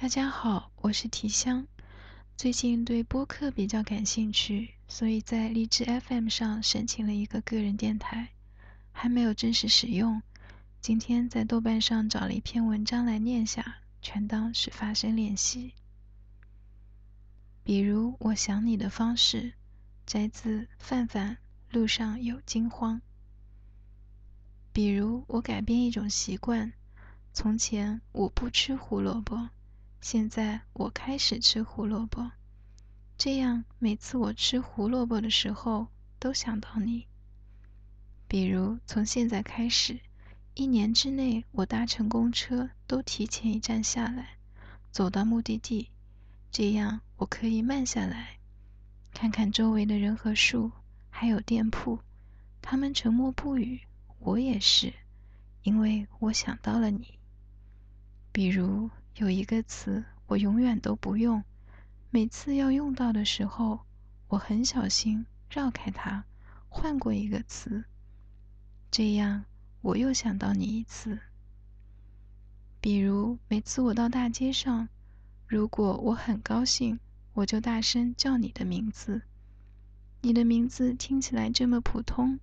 大家好，我是提香。最近对播客比较感兴趣，所以在荔枝 FM 上申请了一个个人电台，还没有正式使用。今天在豆瓣上找了一篇文章来念下，全当是发声练习。比如我想你的方式，摘自范范。路上有惊慌。比如我改变一种习惯，从前我不吃胡萝卜。现在我开始吃胡萝卜，这样每次我吃胡萝卜的时候都想到你。比如从现在开始，一年之内我搭乘公车都提前一站下来，走到目的地，这样我可以慢下来，看看周围的人和树，还有店铺，他们沉默不语，我也是，因为我想到了你。比如。有一个词，我永远都不用。每次要用到的时候，我很小心绕开它，换过一个词。这样，我又想到你一次。比如，每次我到大街上，如果我很高兴，我就大声叫你的名字。你的名字听起来这么普通，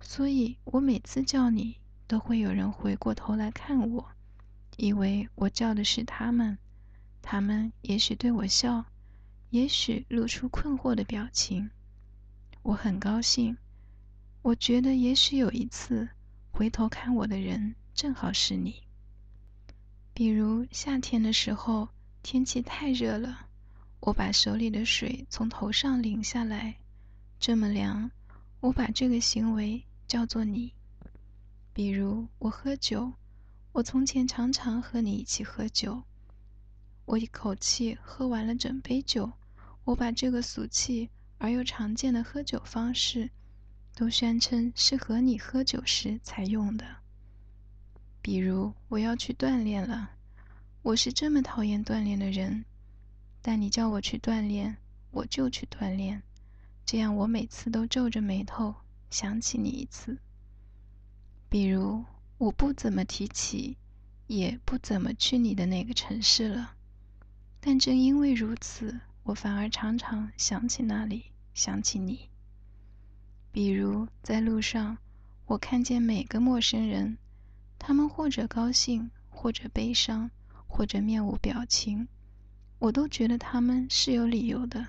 所以我每次叫你，都会有人回过头来看我。以为我叫的是他们，他们也许对我笑，也许露出困惑的表情。我很高兴，我觉得也许有一次回头看我的人正好是你。比如夏天的时候，天气太热了，我把手里的水从头上淋下来，这么凉，我把这个行为叫做你。比如我喝酒。我从前常常和你一起喝酒，我一口气喝完了整杯酒。我把这个俗气而又常见的喝酒方式，都宣称是和你喝酒时才用的。比如我要去锻炼了，我是这么讨厌锻炼的人，但你叫我去锻炼，我就去锻炼。这样我每次都皱着眉头想起你一次。比如。我不怎么提起，也不怎么去你的那个城市了，但正因为如此，我反而常常想起那里，想起你。比如在路上，我看见每个陌生人，他们或者高兴，或者悲伤，或者面无表情，我都觉得他们是有理由的，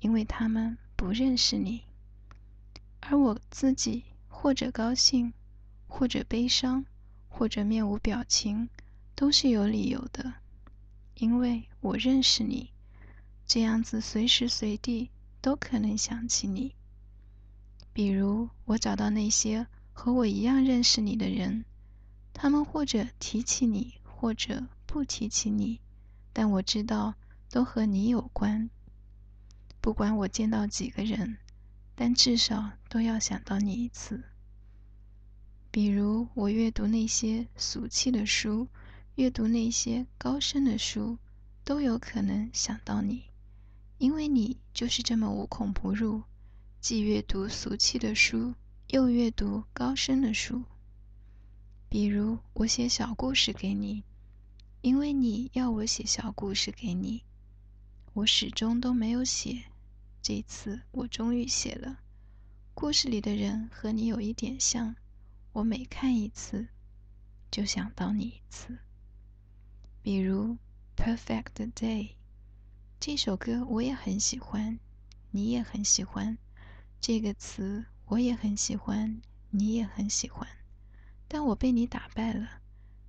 因为他们不认识你，而我自己或者高兴。或者悲伤，或者面无表情，都是有理由的，因为我认识你，这样子随时随地都可能想起你。比如我找到那些和我一样认识你的人，他们或者提起你，或者不提起你，但我知道都和你有关。不管我见到几个人，但至少都要想到你一次。比如，我阅读那些俗气的书，阅读那些高深的书，都有可能想到你，因为你就是这么无孔不入，既阅读俗气的书，又阅读高深的书。比如，我写小故事给你，因为你要我写小故事给你，我始终都没有写，这次我终于写了。故事里的人和你有一点像。我每看一次，就想到你一次。比如《Perfect Day》这首歌，我也很喜欢，你也很喜欢。这个词我也很喜欢，你也很喜欢。但我被你打败了，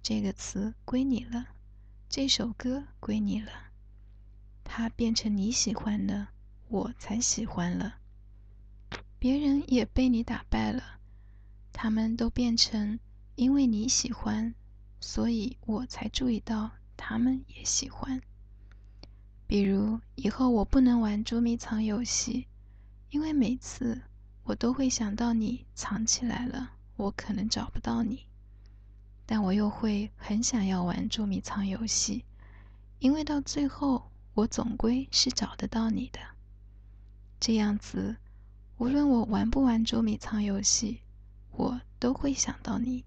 这个词归你了，这首歌归你了。它变成你喜欢的，我才喜欢了。别人也被你打败了。他们都变成因为你喜欢，所以我才注意到他们也喜欢。比如以后我不能玩捉迷藏游戏，因为每次我都会想到你藏起来了，我可能找不到你。但我又会很想要玩捉迷藏游戏，因为到最后我总归是找得到你的。这样子，无论我玩不玩捉迷藏游戏。我都会想到你。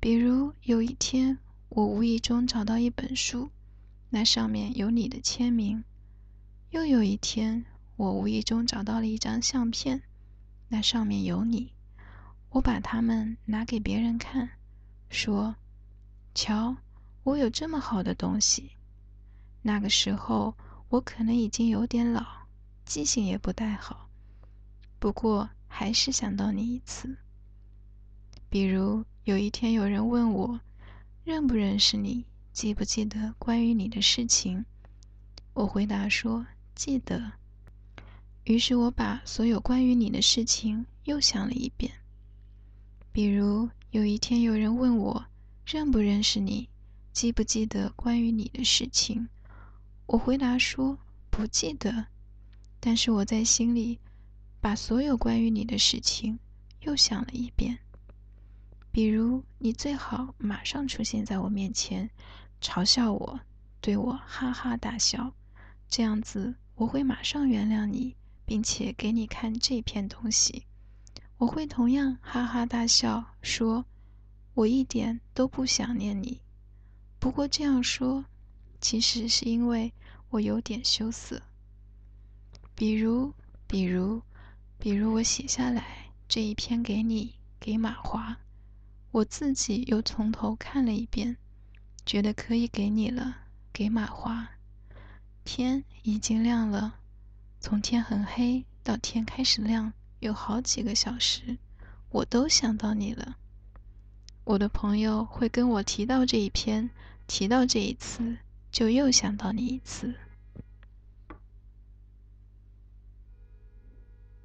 比如有一天，我无意中找到一本书，那上面有你的签名。又有一天，我无意中找到了一张相片，那上面有你。我把它们拿给别人看，说：“瞧，我有这么好的东西。”那个时候，我可能已经有点老，记性也不太好，不过还是想到你一次。比如有一天有人问我，认不认识你，记不记得关于你的事情，我回答说记得。于是我把所有关于你的事情又想了一遍。比如有一天有人问我，认不认识你，记不记得关于你的事情。我回答说不记得，但是我在心里把所有关于你的事情又想了一遍。比如，你最好马上出现在我面前，嘲笑我，对我哈哈大笑，这样子我会马上原谅你，并且给你看这篇东西。我会同样哈哈大笑，说我一点都不想念你。不过这样说，其实是因为。我有点羞涩。比如，比如，比如，我写下来这一篇给你，给马华，我自己又从头看了一遍，觉得可以给你了，给马华。天已经亮了，从天很黑到天开始亮，有好几个小时，我都想到你了。我的朋友会跟我提到这一篇，提到这一次。就又想到你一次。